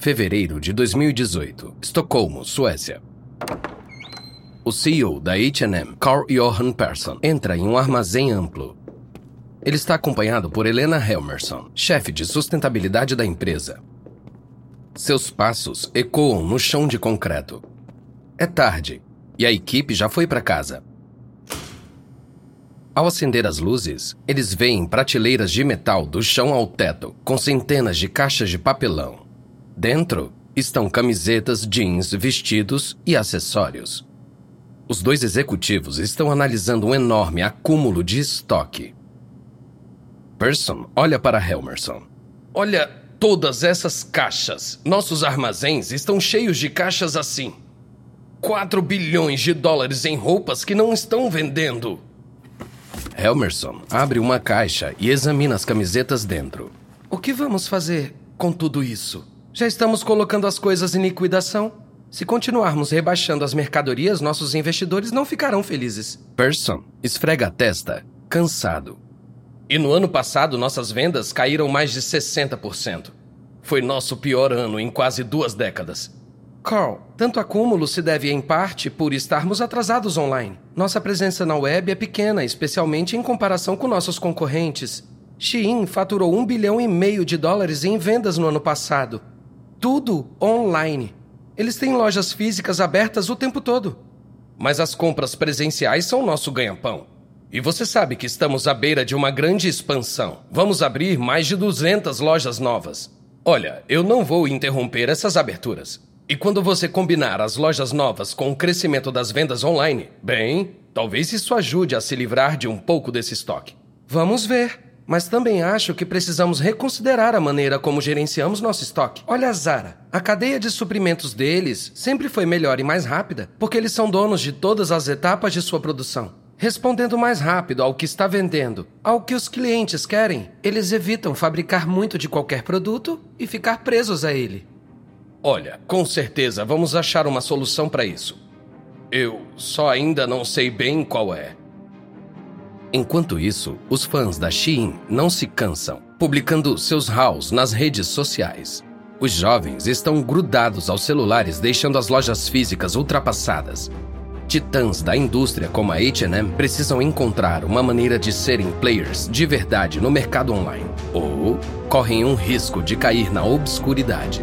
Fevereiro de 2018. Estocolmo, Suécia. O CEO da H&M, Carl Johan Persson, entra em um armazém amplo. Ele está acompanhado por Helena Helmerson, chefe de sustentabilidade da empresa. Seus passos ecoam no chão de concreto. É tarde e a equipe já foi para casa. Ao acender as luzes, eles veem prateleiras de metal do chão ao teto, com centenas de caixas de papelão. Dentro estão camisetas, jeans, vestidos e acessórios. Os dois executivos estão analisando um enorme acúmulo de estoque. Person olha para Helmerson. Olha todas essas caixas. Nossos armazéns estão cheios de caixas assim. 4 bilhões de dólares em roupas que não estão vendendo. Helmerson abre uma caixa e examina as camisetas dentro. O que vamos fazer com tudo isso? Já estamos colocando as coisas em liquidação. Se continuarmos rebaixando as mercadorias, nossos investidores não ficarão felizes. Person esfrega a testa, cansado. E no ano passado, nossas vendas caíram mais de 60%. Foi nosso pior ano em quase duas décadas. Carl, tanto acúmulo se deve em parte por estarmos atrasados online. Nossa presença na web é pequena, especialmente em comparação com nossos concorrentes. Shein faturou um bilhão e meio de dólares em vendas no ano passado. Tudo online. Eles têm lojas físicas abertas o tempo todo. Mas as compras presenciais são nosso ganha-pão. E você sabe que estamos à beira de uma grande expansão. Vamos abrir mais de 200 lojas novas. Olha, eu não vou interromper essas aberturas. E quando você combinar as lojas novas com o crescimento das vendas online, bem, talvez isso ajude a se livrar de um pouco desse estoque. Vamos ver. Mas também acho que precisamos reconsiderar a maneira como gerenciamos nosso estoque. Olha a Zara. A cadeia de suprimentos deles sempre foi melhor e mais rápida, porque eles são donos de todas as etapas de sua produção. Respondendo mais rápido ao que está vendendo, ao que os clientes querem, eles evitam fabricar muito de qualquer produto e ficar presos a ele. Olha, com certeza vamos achar uma solução para isso. Eu só ainda não sei bem qual é. Enquanto isso, os fãs da Shein não se cansam, publicando seus hauls nas redes sociais. Os jovens estão grudados aos celulares, deixando as lojas físicas ultrapassadas. Titãs da indústria como a H&M precisam encontrar uma maneira de serem players de verdade no mercado online, ou correm um risco de cair na obscuridade.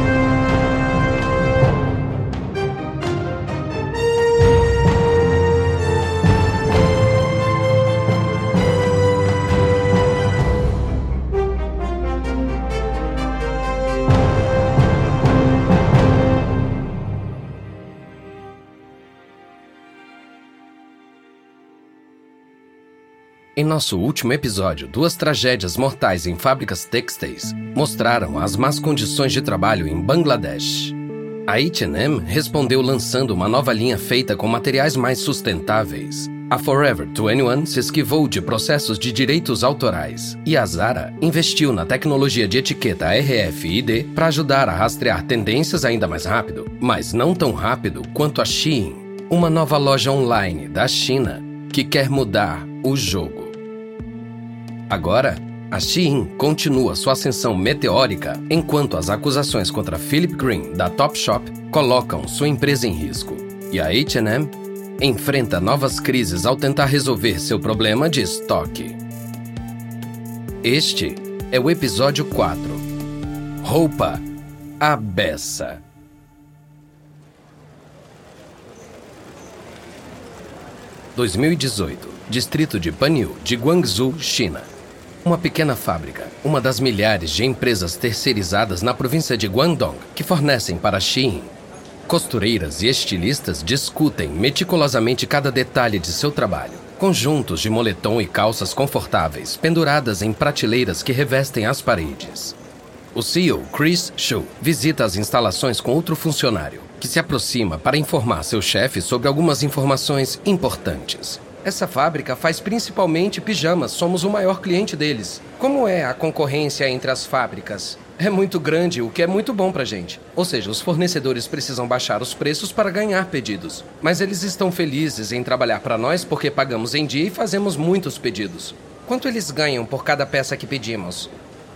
Em nosso último episódio, duas tragédias mortais em fábricas têxteis mostraram as más condições de trabalho em Bangladesh. A H&M respondeu lançando uma nova linha feita com materiais mais sustentáveis. A Forever 21 se esquivou de processos de direitos autorais e a Zara investiu na tecnologia de etiqueta RFID para ajudar a rastrear tendências ainda mais rápido, mas não tão rápido quanto a Shein, uma nova loja online da China que quer mudar o jogo. Agora, a Shein continua sua ascensão meteórica enquanto as acusações contra Philip Green, da Topshop, colocam sua empresa em risco. E a H&M enfrenta novas crises ao tentar resolver seu problema de estoque. Este é o episódio 4. Roupa a beça. (2018) Distrito de Panyu, de Guangzhou, China. Uma pequena fábrica, uma das milhares de empresas terceirizadas na província de Guangdong que fornecem para Shein. Costureiras e estilistas discutem meticulosamente cada detalhe de seu trabalho. Conjuntos de moletom e calças confortáveis penduradas em prateleiras que revestem as paredes. O CEO, Chris Shu, visita as instalações com outro funcionário, que se aproxima para informar seu chefe sobre algumas informações importantes. Essa fábrica faz principalmente pijamas, somos o maior cliente deles. Como é a concorrência entre as fábricas? é muito grande, o que é muito bom pra gente. Ou seja, os fornecedores precisam baixar os preços para ganhar pedidos. Mas eles estão felizes em trabalhar para nós porque pagamos em dia e fazemos muitos pedidos. Quanto eles ganham por cada peça que pedimos?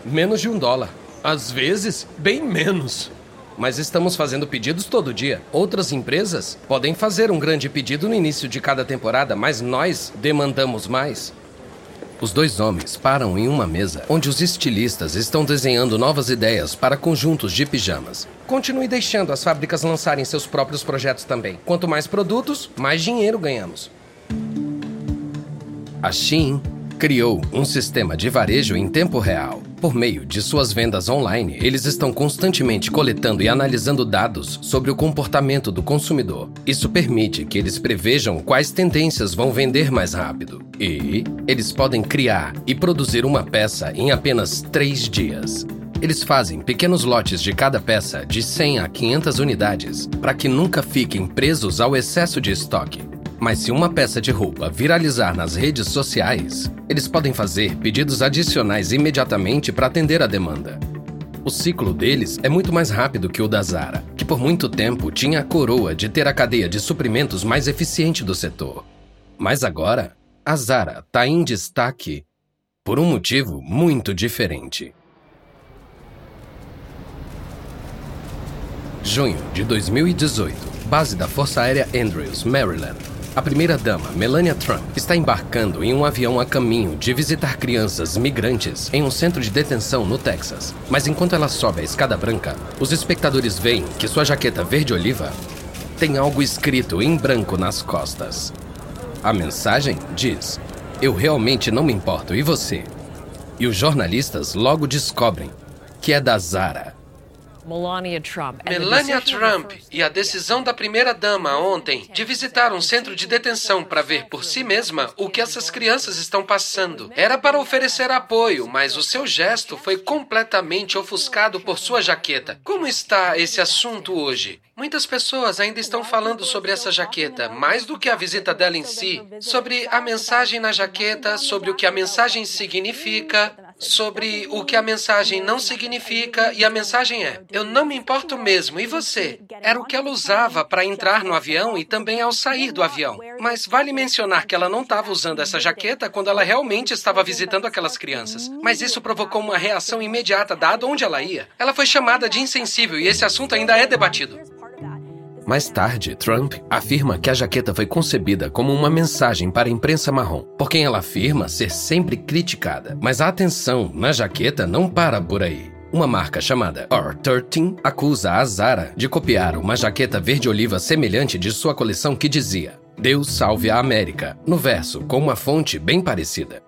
Menos de um dólar. Às vezes, bem menos. Mas estamos fazendo pedidos todo dia. Outras empresas podem fazer um grande pedido no início de cada temporada, mas nós demandamos mais. Os dois homens param em uma mesa onde os estilistas estão desenhando novas ideias para conjuntos de pijamas. Continue deixando as fábricas lançarem seus próprios projetos também. Quanto mais produtos, mais dinheiro ganhamos. A Shein criou um sistema de varejo em tempo real. Por meio de suas vendas online, eles estão constantemente coletando e analisando dados sobre o comportamento do consumidor. Isso permite que eles prevejam quais tendências vão vender mais rápido. E eles podem criar e produzir uma peça em apenas três dias. Eles fazem pequenos lotes de cada peça de 100 a 500 unidades para que nunca fiquem presos ao excesso de estoque. Mas se uma peça de roupa viralizar nas redes sociais, eles podem fazer pedidos adicionais imediatamente para atender a demanda. O ciclo deles é muito mais rápido que o da Zara, que por muito tempo tinha a coroa de ter a cadeia de suprimentos mais eficiente do setor. Mas agora, a Zara está em destaque por um motivo muito diferente. Junho de 2018, base da Força Aérea Andrews, Maryland. A primeira-dama, Melania Trump, está embarcando em um avião a caminho de visitar crianças migrantes em um centro de detenção no Texas. Mas enquanto ela sobe a escada branca, os espectadores veem que sua jaqueta verde-oliva tem algo escrito em branco nas costas. A mensagem diz: Eu realmente não me importo, e você? E os jornalistas logo descobrem que é da Zara. Melania Trump. Melania Trump e a decisão da primeira-dama ontem de visitar um centro de detenção para ver por si mesma o que essas crianças estão passando. Era para oferecer apoio, mas o seu gesto foi completamente ofuscado por sua jaqueta. Como está esse assunto hoje? Muitas pessoas ainda estão falando sobre essa jaqueta, mais do que a visita dela em si, sobre a mensagem na jaqueta, sobre o que a mensagem significa, sobre o que a mensagem não significa e a mensagem é: eu não me importo mesmo, e você? Era o que ela usava para entrar no avião e também ao sair do avião. Mas vale mencionar que ela não estava usando essa jaqueta quando ela realmente estava visitando aquelas crianças. Mas isso provocou uma reação imediata dado onde ela ia. Ela foi chamada de insensível e esse assunto ainda é debatido. Mais tarde, Trump afirma que a jaqueta foi concebida como uma mensagem para a imprensa marrom, por quem ela afirma ser sempre criticada. Mas a atenção na jaqueta não para por aí. Uma marca chamada R13 acusa a Zara de copiar uma jaqueta verde-oliva semelhante de sua coleção que dizia Deus salve a América, no verso com uma fonte bem parecida.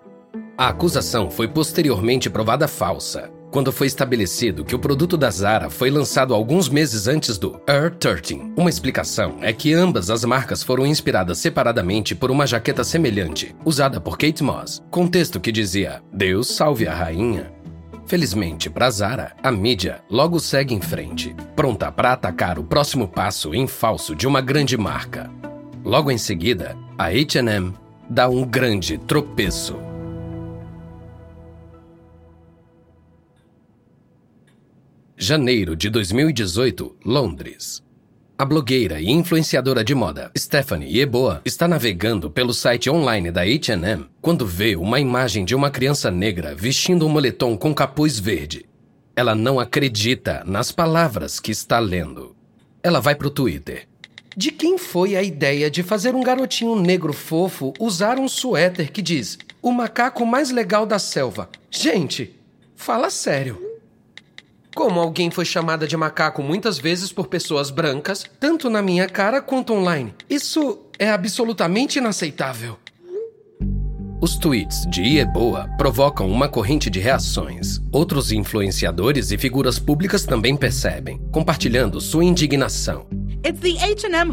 A acusação foi posteriormente provada falsa, quando foi estabelecido que o produto da Zara foi lançado alguns meses antes do Air 13. Uma explicação é que ambas as marcas foram inspiradas separadamente por uma jaqueta semelhante, usada por Kate Moss, com texto que dizia Deus salve a rainha. Felizmente para Zara, a mídia logo segue em frente, pronta para atacar o próximo passo em falso de uma grande marca. Logo em seguida, a H&M dá um grande tropeço. Janeiro de 2018, Londres. A blogueira e influenciadora de moda Stephanie Yeboah está navegando pelo site online da H&M quando vê uma imagem de uma criança negra vestindo um moletom com capuz verde. Ela não acredita nas palavras que está lendo. Ela vai para o Twitter. De quem foi a ideia de fazer um garotinho negro fofo usar um suéter que diz o macaco mais legal da selva? Gente, fala sério. Como alguém foi chamada de macaco muitas vezes por pessoas brancas, tanto na minha cara quanto online. Isso é absolutamente inaceitável. Os tweets de Ieboa provocam uma corrente de reações. Outros influenciadores e figuras públicas também percebem, compartilhando sua indignação.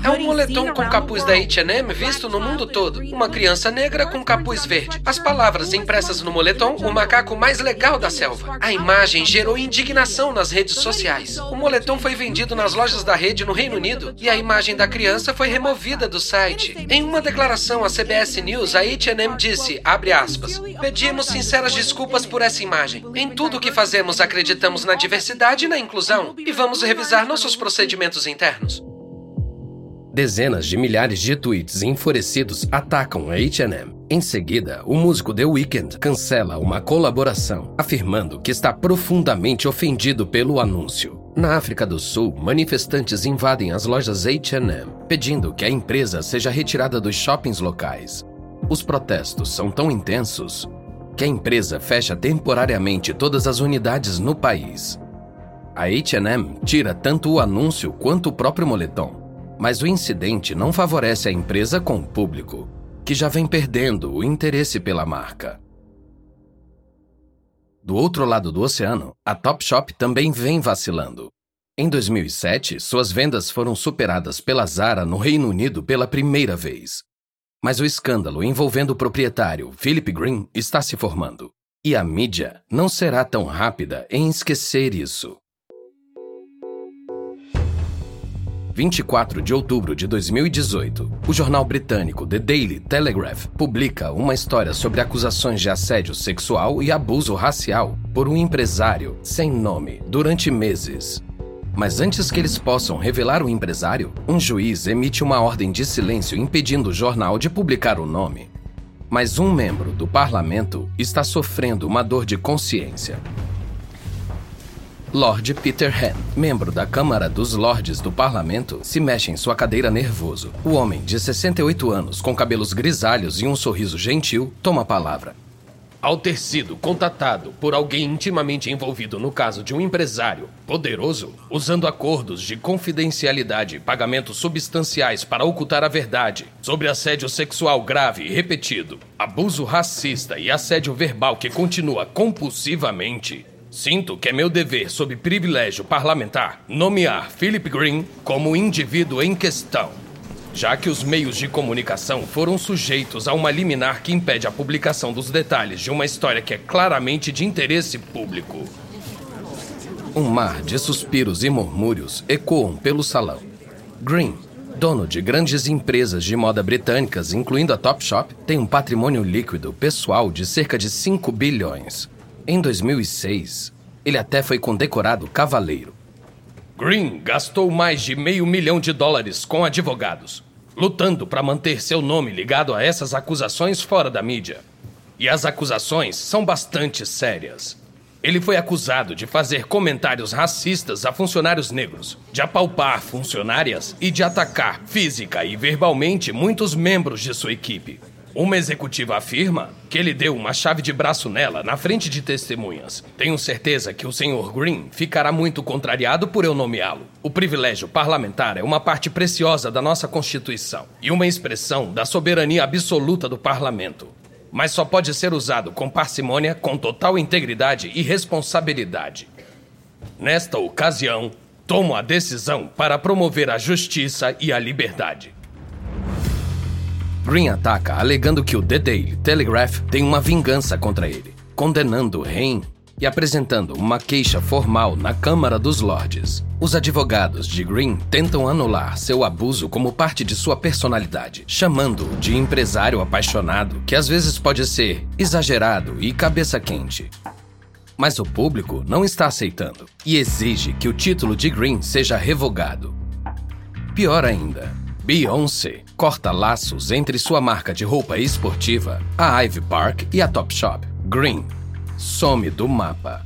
É um moletom com capuz da H&M visto no mundo todo. Uma criança negra com capuz verde. As palavras impressas no moletom, o macaco mais legal da selva. A imagem gerou indignação nas redes sociais. O moletom foi vendido nas lojas da rede no Reino Unido e a imagem da criança foi removida do site. Em uma declaração à CBS News, a H&M disse, abre aspas, pedimos sinceras desculpas por essa imagem. Em tudo o que fazemos acreditamos na diversidade e na inclusão e vamos revisar nossos procedimentos internos. Dezenas de milhares de tweets enfurecidos atacam a H&M. Em seguida, o músico The Weeknd cancela uma colaboração, afirmando que está profundamente ofendido pelo anúncio. Na África do Sul, manifestantes invadem as lojas H&M, pedindo que a empresa seja retirada dos shoppings locais. Os protestos são tão intensos que a empresa fecha temporariamente todas as unidades no país. A H&M tira tanto o anúncio quanto o próprio moletom mas o incidente não favorece a empresa com o público, que já vem perdendo o interesse pela marca. Do outro lado do oceano, a Topshop também vem vacilando. Em 2007, suas vendas foram superadas pela Zara no Reino Unido pela primeira vez. Mas o escândalo envolvendo o proprietário Philip Green está se formando. E a mídia não será tão rápida em esquecer isso. 24 de outubro de 2018, o jornal britânico The Daily Telegraph publica uma história sobre acusações de assédio sexual e abuso racial por um empresário sem nome durante meses. Mas antes que eles possam revelar o empresário, um juiz emite uma ordem de silêncio impedindo o jornal de publicar o nome. Mas um membro do parlamento está sofrendo uma dor de consciência. Lord Peter Hand, membro da Câmara dos Lordes do Parlamento, se mexe em sua cadeira nervoso. O homem, de 68 anos, com cabelos grisalhos e um sorriso gentil, toma a palavra. Ao ter sido contatado por alguém intimamente envolvido no caso de um empresário poderoso, usando acordos de confidencialidade e pagamentos substanciais para ocultar a verdade sobre assédio sexual grave e repetido, abuso racista e assédio verbal que continua compulsivamente, Sinto que é meu dever, sob privilégio parlamentar, nomear Philip Green como indivíduo em questão, já que os meios de comunicação foram sujeitos a uma liminar que impede a publicação dos detalhes de uma história que é claramente de interesse público. Um mar de suspiros e murmúrios ecoam pelo salão. Green, dono de grandes empresas de moda britânicas, incluindo a Topshop, tem um patrimônio líquido pessoal de cerca de 5 bilhões. Em 2006, ele até foi condecorado cavaleiro. Green gastou mais de meio milhão de dólares com advogados, lutando para manter seu nome ligado a essas acusações fora da mídia. E as acusações são bastante sérias. Ele foi acusado de fazer comentários racistas a funcionários negros, de apalpar funcionárias e de atacar física e verbalmente muitos membros de sua equipe. Uma executiva afirma que ele deu uma chave de braço nela na frente de testemunhas. Tenho certeza que o Sr. Green ficará muito contrariado por eu nomeá-lo. O privilégio parlamentar é uma parte preciosa da nossa Constituição e uma expressão da soberania absoluta do parlamento. Mas só pode ser usado com parcimônia, com total integridade e responsabilidade. Nesta ocasião, tomo a decisão para promover a justiça e a liberdade. Green ataca alegando que o The Daily Telegraph tem uma vingança contra ele, condenando Rain e apresentando uma queixa formal na Câmara dos Lordes. Os advogados de Green tentam anular seu abuso como parte de sua personalidade, chamando-o de empresário apaixonado, que às vezes pode ser exagerado e cabeça quente. Mas o público não está aceitando e exige que o título de Green seja revogado. Pior ainda, Beyoncé corta laços entre sua marca de roupa esportiva, a Ivy Park e a Topshop. Green some do mapa.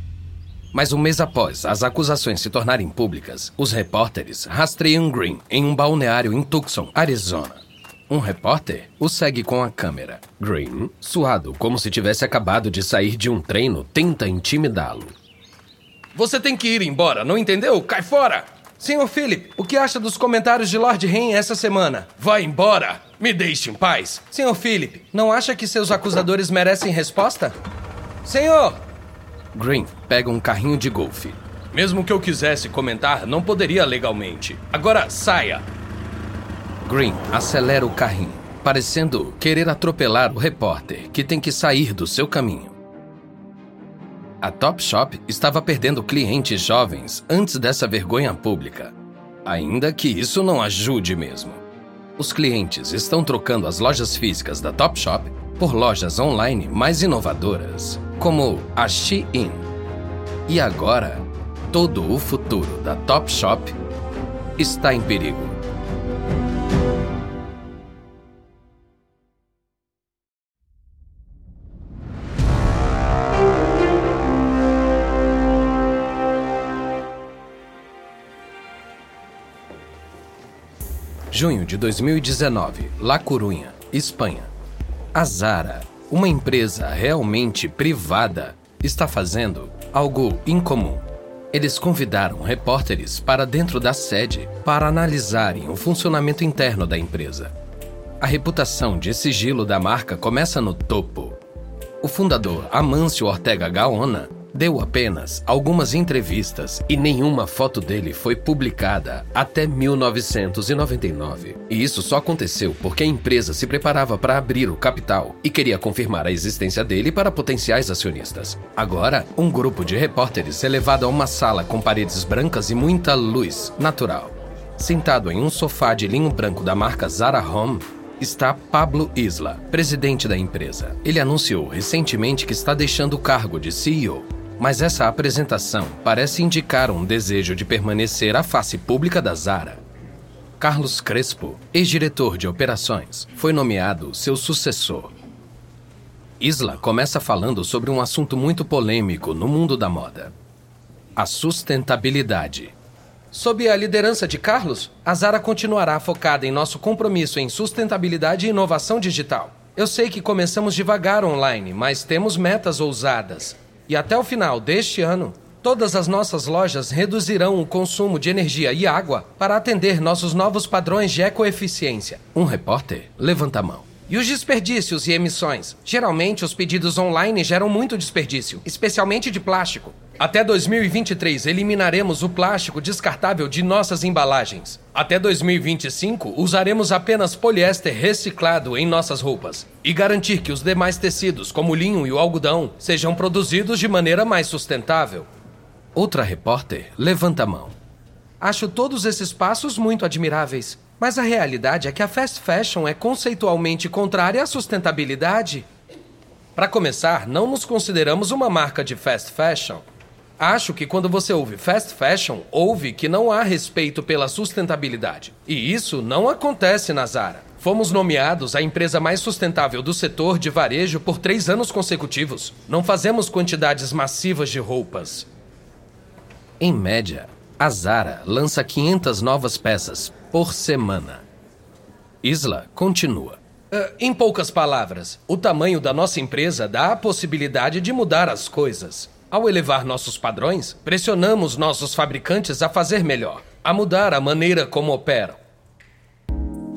Mas um mês após as acusações se tornarem públicas, os repórteres rastreiam Green em um balneário em Tucson, Arizona. Um repórter o segue com a câmera. Green, suado como se tivesse acabado de sair de um treino, tenta intimidá-lo. Você tem que ir embora, não entendeu? Cai fora! Senhor Philip, o que acha dos comentários de Lord Rain essa semana? Vai embora! Me deixe em paz! Senhor Philip, não acha que seus acusadores merecem resposta? Senhor! Green pega um carrinho de golfe. Mesmo que eu quisesse comentar, não poderia legalmente. Agora saia! Green acelera o carrinho, parecendo querer atropelar o repórter que tem que sair do seu caminho. A Topshop estava perdendo clientes jovens antes dessa vergonha pública. Ainda que isso não ajude mesmo. Os clientes estão trocando as lojas físicas da Topshop por lojas online mais inovadoras, como a Shein. E agora, todo o futuro da Topshop está em perigo. Junho de 2019, La Corunha, Espanha. A Zara, uma empresa realmente privada, está fazendo algo incomum. Eles convidaram repórteres para dentro da sede para analisarem o funcionamento interno da empresa. A reputação de sigilo da marca começa no topo. O fundador Amâncio Ortega Gaona Deu apenas algumas entrevistas e nenhuma foto dele foi publicada até 1999. E isso só aconteceu porque a empresa se preparava para abrir o capital e queria confirmar a existência dele para potenciais acionistas. Agora, um grupo de repórteres é levado a uma sala com paredes brancas e muita luz natural. Sentado em um sofá de linho branco da marca Zara Home, está Pablo Isla, presidente da empresa. Ele anunciou recentemente que está deixando o cargo de CEO mas essa apresentação parece indicar um desejo de permanecer à face pública da Zara. Carlos Crespo, ex-diretor de operações, foi nomeado seu sucessor. Isla começa falando sobre um assunto muito polêmico no mundo da moda: a sustentabilidade. Sob a liderança de Carlos, a Zara continuará focada em nosso compromisso em sustentabilidade e inovação digital. Eu sei que começamos devagar online, mas temos metas ousadas e até o final deste ano, todas as nossas lojas reduzirão o consumo de energia e água para atender nossos novos padrões de ecoeficiência. Um repórter levanta a mão. E os desperdícios e emissões? Geralmente, os pedidos online geram muito desperdício, especialmente de plástico. Até 2023, eliminaremos o plástico descartável de nossas embalagens. Até 2025, usaremos apenas poliéster reciclado em nossas roupas. E garantir que os demais tecidos, como o linho e o algodão, sejam produzidos de maneira mais sustentável. Outra repórter levanta a mão. Acho todos esses passos muito admiráveis. Mas a realidade é que a fast fashion é conceitualmente contrária à sustentabilidade. Para começar, não nos consideramos uma marca de fast fashion. Acho que quando você ouve fast fashion, ouve que não há respeito pela sustentabilidade. E isso não acontece na Zara. Fomos nomeados a empresa mais sustentável do setor de varejo por três anos consecutivos. Não fazemos quantidades massivas de roupas. Em média, a Zara lança 500 novas peças por semana. Isla continua. Uh, em poucas palavras, o tamanho da nossa empresa dá a possibilidade de mudar as coisas. Ao elevar nossos padrões, pressionamos nossos fabricantes a fazer melhor, a mudar a maneira como operam.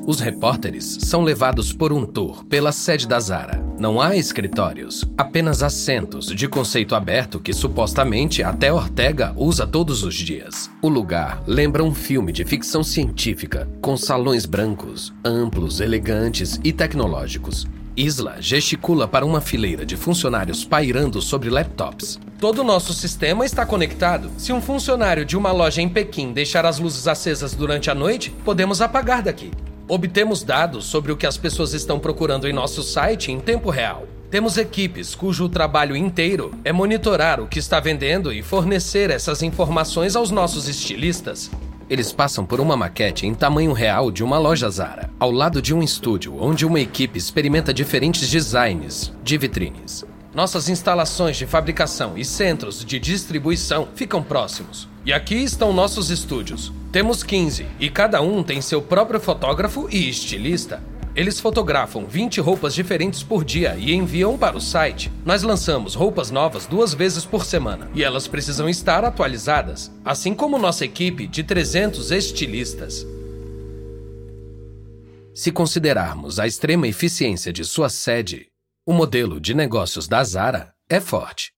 Os repórteres são levados por um tour pela sede da Zara. Não há escritórios, apenas assentos de conceito aberto que supostamente até Ortega usa todos os dias. O lugar lembra um filme de ficção científica, com salões brancos, amplos, elegantes e tecnológicos. Isla gesticula para uma fileira de funcionários pairando sobre laptops. Todo o nosso sistema está conectado. Se um funcionário de uma loja em Pequim deixar as luzes acesas durante a noite, podemos apagar daqui. Obtemos dados sobre o que as pessoas estão procurando em nosso site em tempo real. Temos equipes cujo trabalho inteiro é monitorar o que está vendendo e fornecer essas informações aos nossos estilistas. Eles passam por uma maquete em tamanho real de uma loja Zara, ao lado de um estúdio onde uma equipe experimenta diferentes designs de vitrines. Nossas instalações de fabricação e centros de distribuição ficam próximos. E aqui estão nossos estúdios. Temos 15 e cada um tem seu próprio fotógrafo e estilista. Eles fotografam 20 roupas diferentes por dia e enviam para o site. Nós lançamos roupas novas duas vezes por semana e elas precisam estar atualizadas, assim como nossa equipe de 300 estilistas. Se considerarmos a extrema eficiência de sua sede, o modelo de negócios da Zara é forte.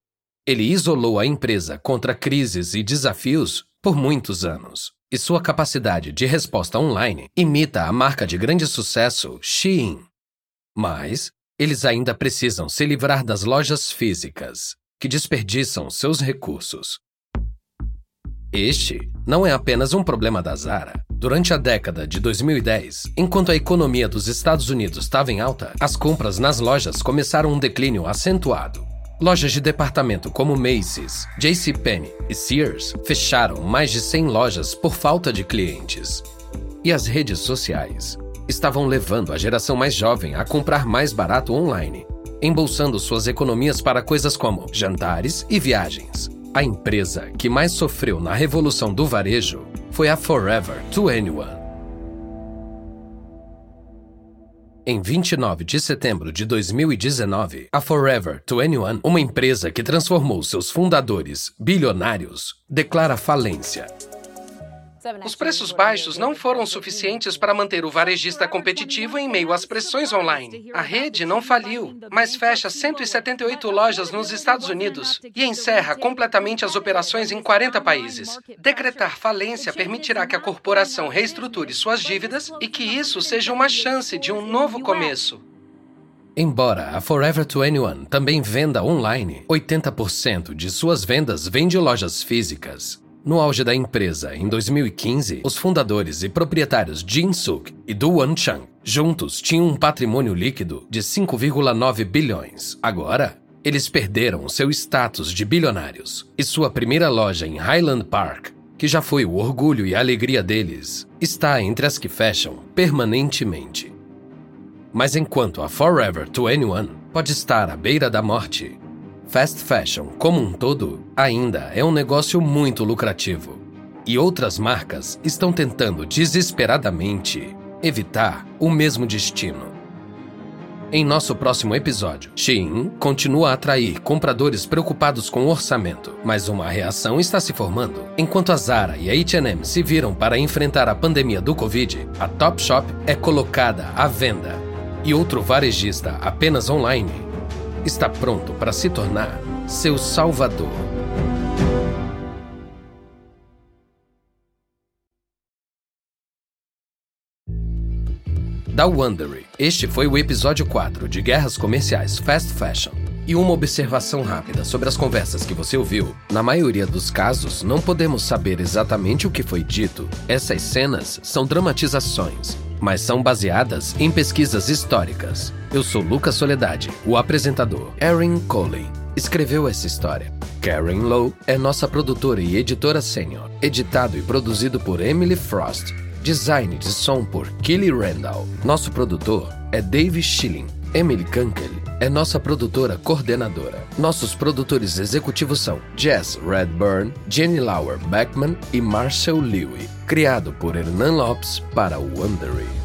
Ele isolou a empresa contra crises e desafios por muitos anos. e sua capacidade de resposta online imita a marca de grande sucesso Shein. Mas eles ainda precisam se livrar das lojas físicas, que desperdiçam seus recursos. Este não é apenas um problema da Zara. Durante a década de 2010, enquanto a economia dos Estados Unidos estava em alta, as compras nas lojas começaram um declínio acentuado. Lojas de departamento como Macy's, JCPenney e Sears fecharam mais de 100 lojas por falta de clientes. E as redes sociais estavam levando a geração mais jovem a comprar mais barato online, embolsando suas economias para coisas como jantares e viagens. A empresa que mais sofreu na revolução do varejo foi a Forever 21. Em 29 de setembro de 2019, a Forever 21, uma empresa que transformou seus fundadores bilionários, declara falência os preços baixos não foram suficientes para manter o varejista competitivo em meio às pressões online. A rede não faliu, mas fecha 178 lojas nos Estados Unidos e encerra completamente as operações em 40 países. Decretar falência permitirá que a corporação reestruture suas dívidas e que isso seja uma chance de um novo começo. Embora a Forever 21 também venda online, 80% de suas vendas vem de lojas físicas. No auge da empresa, em 2015, os fundadores e proprietários Jin Suk e Du Chang juntos tinham um patrimônio líquido de 5,9 bilhões. Agora, eles perderam seu status de bilionários e sua primeira loja em Highland Park, que já foi o orgulho e alegria deles, está entre as que fecham permanentemente. Mas enquanto a Forever 21 pode estar à beira da morte, fast fashion, como um todo, ainda é um negócio muito lucrativo. E outras marcas estão tentando desesperadamente evitar o mesmo destino. Em nosso próximo episódio, Shein continua a atrair compradores preocupados com o orçamento, mas uma reação está se formando. Enquanto a Zara e a H&M se viram para enfrentar a pandemia do Covid, a Topshop é colocada à venda. E outro varejista apenas online está pronto para se tornar seu salvador. Da Wondery, este foi o episódio 4 de Guerras Comerciais Fast Fashion. E uma observação rápida sobre as conversas que você ouviu. Na maioria dos casos, não podemos saber exatamente o que foi dito. Essas cenas são dramatizações, mas são baseadas em pesquisas históricas. Eu sou Lucas Soledade, o apresentador. Erin Coley escreveu essa história. Karen Lowe é nossa produtora e editora sênior. Editado e produzido por Emily Frost. Design de som por Kelly Randall. Nosso produtor é Dave Schilling. Emily Kunkel é nossa produtora coordenadora. Nossos produtores executivos são Jess Redburn, Jenny Lauer Beckman e Marcel Lewy criado por Hernan Lopes para o Wondery.